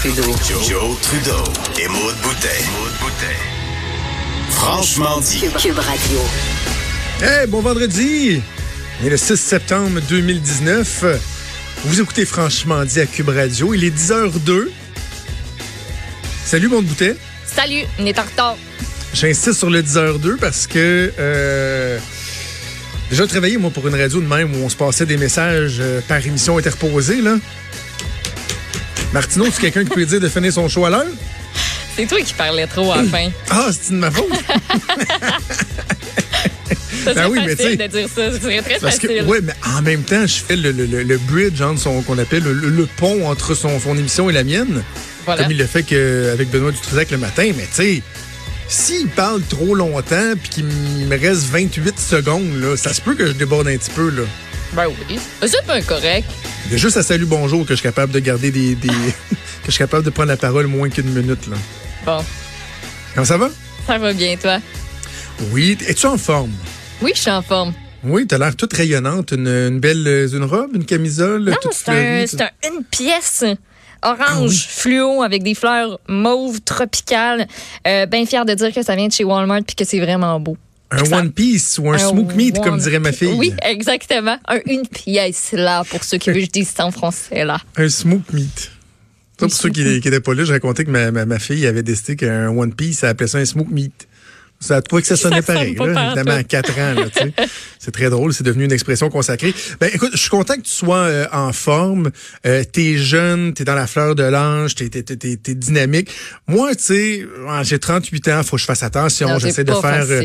Trudeau. Joe, Trudeau et Maude Boutet. Franchement dit. Cube, Cube Radio. Hey, bon vendredi! Et le 6 septembre 2019, vous écoutez Franchement dit à Cube Radio. Il est 10h02. Salut, mon boutet. Salut, on est en retard. J'insiste sur le 10h02 parce que euh, déjà travaillé, moi, pour une radio de même où on se passait des messages euh, par émission interposée, là. Martineau, c'est quelqu'un qui peut dire de finir son show à l'heure? C'est toi qui parlais trop à la fin. Ah, c'est de ma faute! Ça, Ben oui, mais facile tu sais, de dire ça. C'est très Parce que, facile. ouais, mais en même temps, je fais le, le, le- le bridge son, qu'on appelle le, pont entre son, son émission et la mienne. Voilà. Comme il le fait que, avec Benoît Dutrisac le matin. Mais tu sais, s'il parle trop longtemps puis qu'il me reste 28 secondes, là, ça se peut que je déborde un petit peu. Là. Ben oui. C'est pas correct. Il y a juste à salut bonjour que je suis capable de garder des. des- que je suis capable de prendre la parole moins qu'une minute. Là. Bon, Comment ça va? ça va bien, toi? Oui. Es-tu en forme? Oui, je suis en forme. Oui, t'as l'air toute rayonnante. Une, une belle euh, une robe, une camisole, Non, c'est un, un- une pièce orange Ah oui? fluo avec des fleurs mauves tropicales. Euh, ben fière de dire que ça vient de chez Walmart puis que c'est vraiment beau. Un Ça- One Piece ou un, smoke meat, comme dirait ma fille. Oui, exactement. Un, une pièce là pour ceux qui veulent que je dise ça en français là. Un smoke meat. Ça, pour ceux qui n'étaient pas là, je racontais que ma, ma, ma fille avait décidé qu'un One Piece, elle appelait ça un smoke meat. Ça a trouvé que ça sonnait Ça pareil, là, évidemment, à 4 ans. là, tu sais. C'est très drôle, c'est devenu une expression consacrée. Ben, écoute, je suis content que tu sois euh, en forme. Euh, t'es jeune, t'es dans la fleur de l'âge, t'es, t'es, t'es, t'es- t'es dynamique. Moi, tu sais, euh, j'ai 38 ans, faut que je fasse attention. Non, J'essaie de faire euh,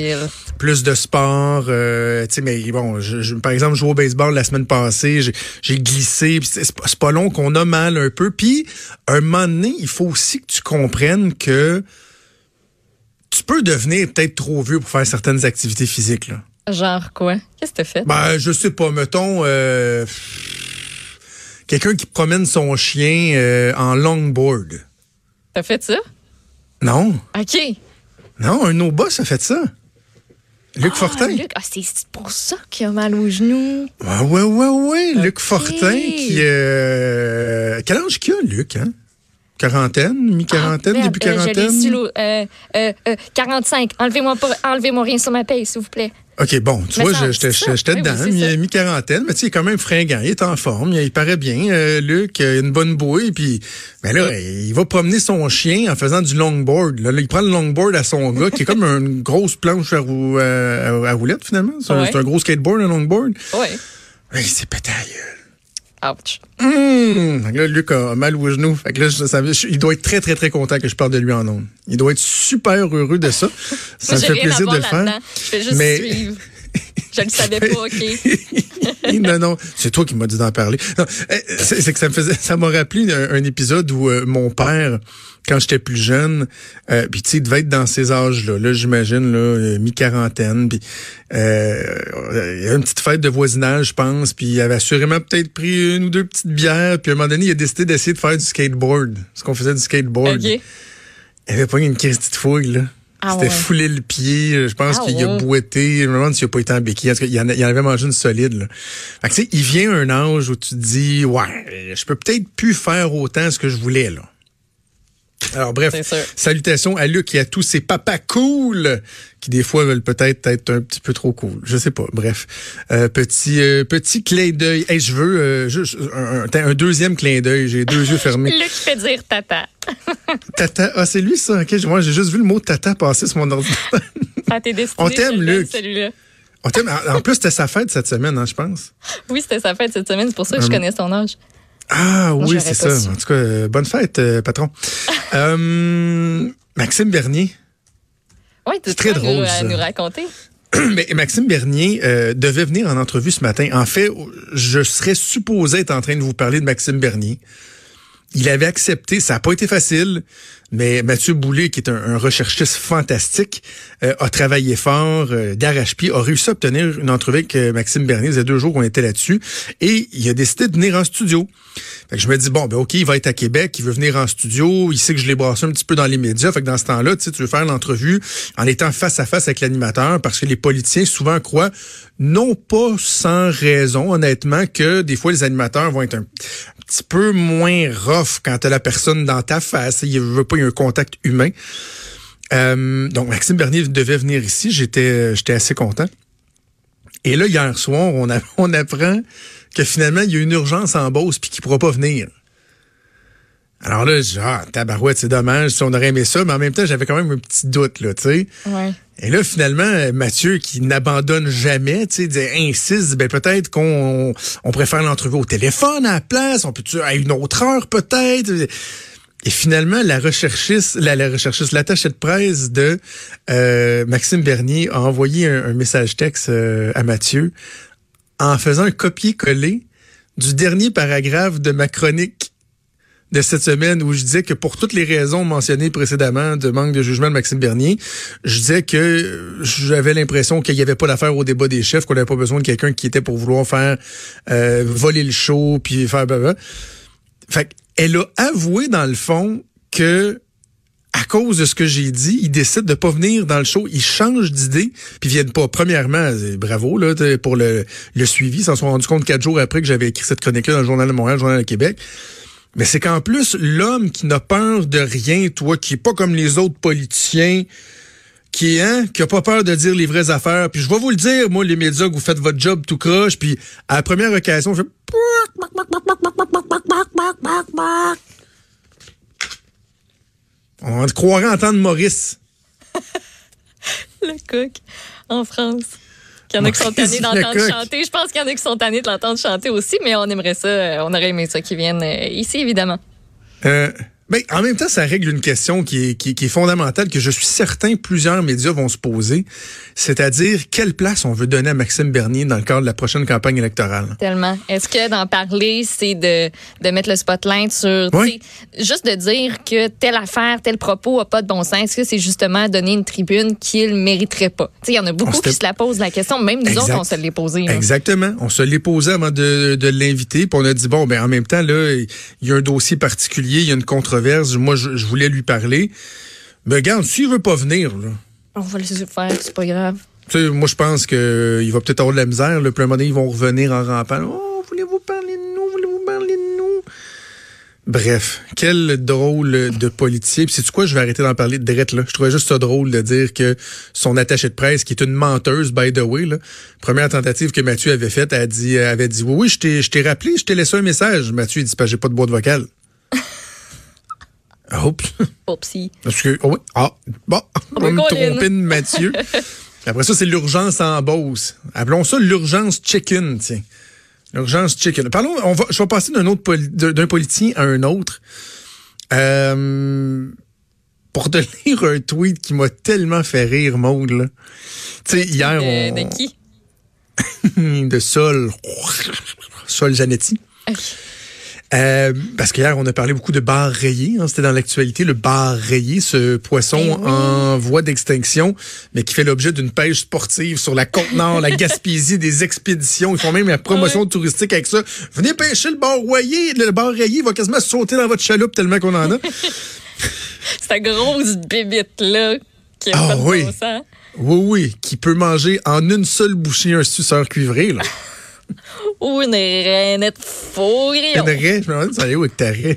plus de sport. euh, tu sais, mais bon, je, je- par exemple, je jouais au baseball la semaine passée, j'ai, j'ai glissé, puis c'est, c'est pas long qu'on a mal un peu. Puis, un moment donné, il faut aussi que tu comprennes que tu peux devenir peut-être trop vieux pour faire certaines activités physiques. Là. Genre quoi? Qu'est-ce que t'as fait? Ben, je sais pas, mettons, euh, quelqu'un qui promène son chien euh, en longboard. T'as fait ça? Non, OK. non, un no boss a fait ça. Luc Ah, Fortin. Luc, ah, c'est pour ça qu'il a mal aux genoux. Ouais, ouais, ouais, ouais. Luc. Fortin qui. Euh... Quel âge qu'il a, Luc, hein? Quarantaine, mi-quarantaine, Ah, début euh, quarantaine? euh, euh, euh, 45. Enlevez-moi pas, enlevez-moi rien sur ma paye, s'il vous plaît. OK, bon, tu Me vois, j'étais Oui, oui, dedans, mi-quarantaine, mais tu sais, il est quand même fringant, il est en forme, il, il paraît bien, euh, Luc, il a une bonne bouille, puis ben là, il va promener son chien en faisant du longboard. Là, il prend le longboard à son gars, qui est comme une grosse planche à, rou- à, à roulette, finalement. C'est un- Ouais. c'est un gros skateboard, un longboard. Ouais. Ben, il s'est pété à gueule. Ouch. Que là, Luc a mal au genou. Fait que là, ça- il doit être très, très, très content que je parle de lui en ondes. Il doit être super heureux de ça. Ça Moi, me fait plaisir de le faire. Je fais juste Mais- suivre. Je le savais pas, OK? non, non, c'est toi qui m'as dit d'en parler. Euh, c'est que ça me faisait, ça m'a rappelé un, un épisode où euh, mon père, quand j'étais plus jeune, euh, puis tu sais, il devait être dans ces âges-là, là, j'imagine, là, euh, mi-quarantaine, puis euh, il y a une petite fête de voisinage, je pense, puis il avait assurément peut-être pris une ou deux petites bières, puis à un moment donné, il a décidé d'essayer de faire du skateboard, parce qu'on faisait du skateboard. OK. Il avait pas une crise de fouille, là. Ah C'était ouais. foulé le pied. Je pense Ah qu'il a ouais. boité. Je me demande s'il a pas été en béquille. Il en, a- il en avait mangé une solide. Là. Fait que, tu sais, il vient un âge où tu te dis, ouais, je peux peut-être plus faire autant ce que je voulais. là. Alors bref, salutations à Luc et à tous ces papas cool qui des fois veulent peut-être être un petit peu trop cool. Je sais pas. Bref, Euh, petit euh, petit clin d'œil. Hey, je veux euh, juste un, deuxième clin d'œil. J'ai deux yeux fermés. Luc fait dire tata. Tata, ah c'est lui ça. Ok, moi j'ai juste vu le mot tata passer sur mon ordinateur. Destiné. On t'aime, Luc. Celui-là. On t'aime. En plus, c'était sa fête cette semaine, hein, je pense. Oui, c'était sa fête cette semaine. C'est pour ça que je Hum. connais son âge. Ah oui, c'est ça. su. En tout cas, euh, bonne fête, euh, patron. Euh, Maxime Bernier. Oui, C'est très drôle, ça. nous raconter. Mais Maxime Bernier euh, devait venir en entrevue ce matin. En fait, je serais supposé être en train de vous parler de Maxime Bernier. Il avait accepté, ça n'a pas été facile, Mais Mathieu Boulay, qui est un, un recherchiste fantastique, euh, a travaillé fort, euh, d'arrache-pied, a réussi à obtenir une entrevue avec euh, Maxime Bernier. Il y a deux jours qu'on était là-dessus. Et il a décidé de venir en studio. Fait que je me dis, bon, ben OK, il va être à Québec, il veut venir en studio, il sait que je l'ai brassé un petit peu dans les médias. Fait que dans ce temps-là, tu veux faire l'entrevue en étant face à face avec l'animateur, parce que les politiciens souvent croient, non pas sans raison, honnêtement, que des fois les animateurs vont être un petit peu moins rough quand t'as la personne dans ta face. Il veut pas y un contact humain. Euh, donc Maxime Bernier devait venir ici. J'étais j'étais assez content. Et là hier soir, on, a, on apprend que finalement il y a une urgence en Beauce puis qu'il pourra pas venir. Alors là, je dis, ah, tabarouette, c'est dommage, si on aurait aimé ça, mais en même temps, j'avais quand même un petit doute, là, tu sais. Ouais. Et là, finalement, Mathieu, qui n'abandonne jamais, tu sais, insiste, ben peut-être qu'on on préfère l'entrevue au téléphone à la place, on peut à une autre heure peut-être? Et finalement, la recherchiste, la, la recherchiste, l'attachée de presse de euh, Maxime Bernier a envoyé un, un message texte euh, à Mathieu en faisant un copier-coller du dernier paragraphe de ma chronique de cette semaine où je disais que pour toutes les raisons mentionnées précédemment de manque de jugement de Maxime Bernier, je disais que j'avais l'impression qu'il n'y avait pas d'affaire au débat des chefs, qu'on n'avait pas besoin de quelqu'un qui était pour vouloir faire euh, voler le show puis faire bah, Fait elle a avoué dans le fond que à cause de ce que j'ai dit, ils décident de pas venir dans le show, ils changent d'idée, puis viennent pas. Premièrement, bravo là pour le, le suivi, ils s'en sont rendus compte quatre jours après que j'avais écrit cette chronique-là dans le Journal de Montréal, le Journal de Québec. Mais c'est qu'en plus, l'homme qui n'a peur de rien, toi, qui est pas comme les autres politiciens, qui hein, qui a pas peur de dire les vraies affaires. Puis je vais vous le dire, moi, les médias, vous faites votre job tout croche, puis à la première occasion, je. On croirait entendre Maurice. le coq en France. Il y en a qui sont tannés d'entendre chanter. Je pense qu'il y en a qui sont tannés de l'entendre chanter aussi, mais on aimerait ça, euh, on aurait aimé ça qu'ils viennent euh, ici, évidemment. Euh, mais en même temps, ça règle une question qui est, qui, qui est fondamentale, que je suis certain plusieurs médias vont se poser, c'est-à-dire quelle place on veut donner à Maxime Bernier dans le cadre de la prochaine campagne électorale? Tellement. Est-ce que d'en parler, c'est de, de mettre le spotlight sur, Oui. juste de dire que telle affaire, tel propos a pas de bon sens, est-ce que c'est justement donner une tribune qu'il mériterait pas? Tu sais, Il y en a beaucoup qui se la posent la question, même nous Exact. autres, on se l'est posé. Exactement. On se l'est posé avant de, de l'inviter, puis on a dit bon, ben en même temps là, il y a un dossier particulier, il y a une controverse. Moi, je, je voulais lui parler. Mais regarde, s'il veut pas venir, là, On va le laisser faire, c'est pas grave. tu sais, moi je pense que il va peut-être avoir de la misère. Le un moment donné, ils vont revenir en rampant. Oh, voulez-vous parler de nous? Voulez-vous parler de nous? Bref, quel drôle de politicien. Puis c'est quoi, je vais arrêter d'en parler de drette là. Je trouvais juste ça drôle de dire que son attaché de presse, qui est une menteuse by the way, là, première tentative que Mathieu avait faite, elle a dit, elle avait dit, oui, oui, je t'ai, je t'ai rappelé, je t'ai laissé un message. Mathieu il dit, Pas, j'ai pas de boîte vocale. Oups. Oupsie. Parce que, oh oui, ah, bon, on va me tromper de Mathieu. Après ça, c'est l'urgence en Beauce. Appelons ça l'urgence chicken, tiens. L'urgence chicken. Parlons, on va, je vais passer d'un autre poli- d'un politicien à un autre. Euh, pour te lire un tweet qui m'a tellement fait rire, Maud, là. Tu sais, hier, De, on... de qui? de Sol. Sol Zanetti. Euh, parce qu'hier, on a parlé beaucoup de bar rayé. Hein, C'était dans l'actualité, le bar rayé, ce poisson Eh oui. en voie d'extinction, mais qui fait l'objet d'une pêche sportive sur la côte nord, la Gaspésie, des expéditions. Ils font même la promotion touristique avec ça. Venez pêcher le bar rayé. Le bar rayé va quasiment sauter dans votre chaloupe tellement qu'on en a. Cette grosse bébite-là qui a Ah pas de oui. bon sens. Oui, oui, qui peut manger en une seule bouchée un suceur cuivré. Là. Ou une rainette faux Une raie, je me demande, ça allait où avec ta? Je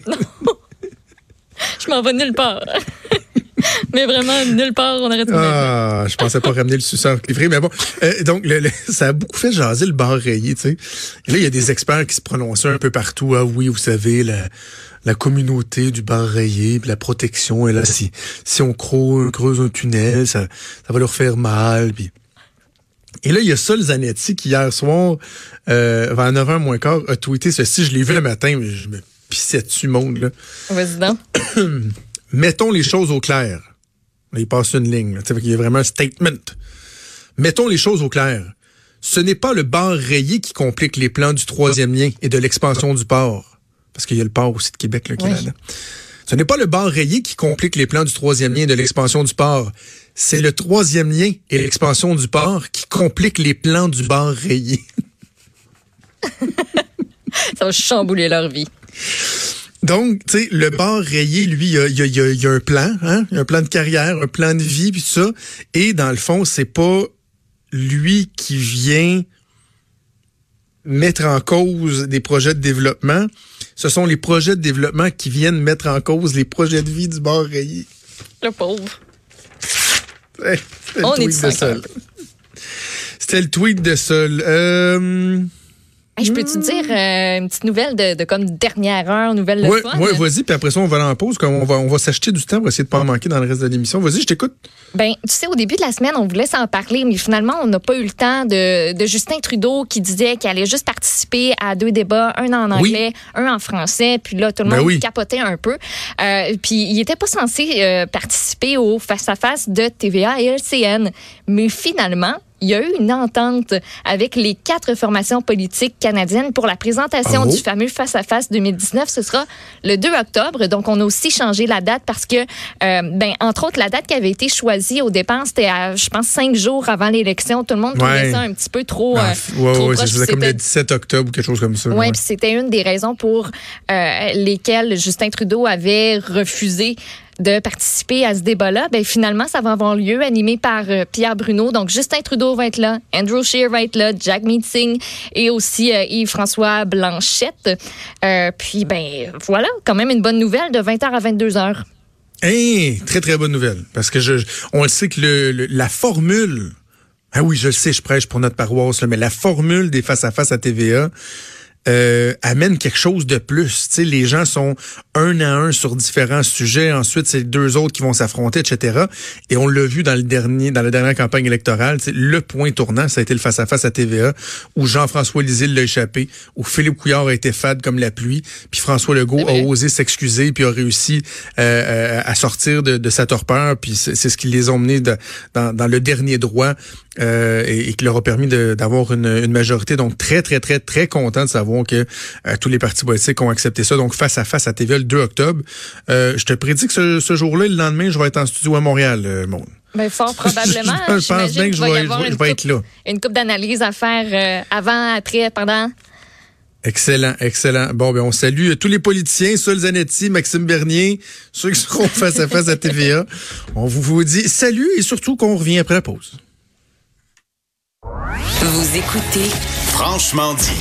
m'en vais nulle part. Mais vraiment, nulle part, on aurait trouvé. Ah, je pensais pas ramener le suceur cuivré, mais bon. Euh, donc, le- le- ça a beaucoup fait jaser le bar rayé, tu sais. Et là, il y a des experts qui se prononcent un peu partout. Ah oui, vous savez, la, la communauté du bar rayé, la protection, et là, si, si on creuse, creuse un tunnel, ça, ça va leur faire mal, puis... Et là, il y a Sol Zanetti qui, hier soir, euh, vers 9h moins quart, a tweeté ceci. Je l'ai vu le matin, mais je me pissais dessus, monde, là. Vas-y donc. Mettons les choses au clair. Là, il passe une ligne. Il y a vraiment un statement. Mettons les choses au clair. Ce n'est pas le bar rayé qui complique les plans du troisième lien et de l'expansion du port. Parce qu'il y a le port aussi de Québec là, qui est Oui. là-dedans. Ce n'est pas le bar rayé qui complique les plans du troisième lien de l'expansion du port. C'est le troisième lien et l'expansion du port qui compliquent les plans du bar rayé. Ça va chambouler leur vie. Donc, tu sais, le bar rayé, lui, il y a, il y a- il y a- il y a un plan, hein? Un plan de carrière, un plan de vie, puis tout ça. Et dans le fond, c'est pas lui qui vient mettre en cause des projets de développement. Ce sont les projets de développement qui viennent mettre en cause les projets de vie du bar rayé. Le pauvre. C'était le On est tweet de du Sol. C'était le tweet de Sol. Euh, Hey, je peux te dire euh, une petite nouvelle de, de comme dernière heure, nouvelle de ouais, vas-y, puis après ça, on va aller en pause. comme On va, on va s'acheter du temps pour essayer de pas en manquer dans le reste de l'émission. Vas-y, je t'écoute. Ben, tu sais, au début de la semaine, on voulait s'en parler, mais finalement, on n'a pas eu le temps de, de Justin Trudeau qui disait qu'il allait juste participer à deux débats, un en Oui. anglais, un en français, puis là, tout le Ben monde oui. capotait un peu. Euh, puis il était pas censé euh, participer au face-à-face de TVA et LCN, mais finalement, il y a eu une entente avec les quatre formations politiques canadiennes pour la présentation Oh. du fameux face-à-face 2019. Ce sera le 2 octobre. Donc, on a aussi changé la date parce que, euh, ben, entre autres, la date qui avait été choisie au départ, c'était, je pense, cinq jours avant l'élection. Tout le monde trouvait Ouais. ça un petit peu trop, Ah, euh, ouais, trop ouais, proche. c'est ça, comme le 17 octobre ou quelque chose comme ça. oui, puis c'était une des raisons pour euh, lesquelles Justin Trudeau avait refusé de participer à ce débat-là. Ben, finalement, ça va avoir lieu, animé par euh, Pierre Bruno. Donc, Justin Trudeau va être là, Andrew Scheer va être là, Jack Meeting et aussi euh, Yves-François Blanchette. Euh, puis, ben, voilà, quand même une bonne nouvelle de 20h à 22h. Hey, très très bonne nouvelle. Parce que je, on le sait que le, la formule, ah oui, je le sais, je prêche pour notre paroisse, là, mais la formule des face à face à TVA euh, amène quelque chose de plus. Tu sais, les gens sont un à un sur différents sujets. Ensuite, c'est deux autres qui vont s'affronter, etc. Et on l'a vu dans le dernier, dans la dernière campagne électorale. tu sais, Le point tournant, ça a été le face à face à TVA, où Jean-François Lisille l'a échappé, où Philippe Couillard a été fade comme la pluie, puis François Legault a osé s'excuser puis a réussi euh, euh, à sortir de, de sa torpeur puis c'est ce qui les a emmenés de- dans, dans le dernier droit euh, et, et qui leur a permis d'avoir une, une majorité donc très très très très content de savoir que euh, tous les partis politiques ont accepté ça donc face à face à TVA le 2 octobre Euh, je te prédis que ce, ce jour-là le lendemain je vais être en studio à Montréal euh, Maud. Ben, fort probablement. je pense J'imagine bien que je vais, avoir je vais- une je vais coupe- être là Une coupe d'analyse à faire euh, avant, après, pendant. Excellent, excellent. Bon, ben on salue tous les politiciens, Sol Zanetti, Maxime Bernier, ceux qui seront face à face à TVA. On vous, vous dit salut et surtout qu'on revient après la pause. Vous écoutez Franchement dit.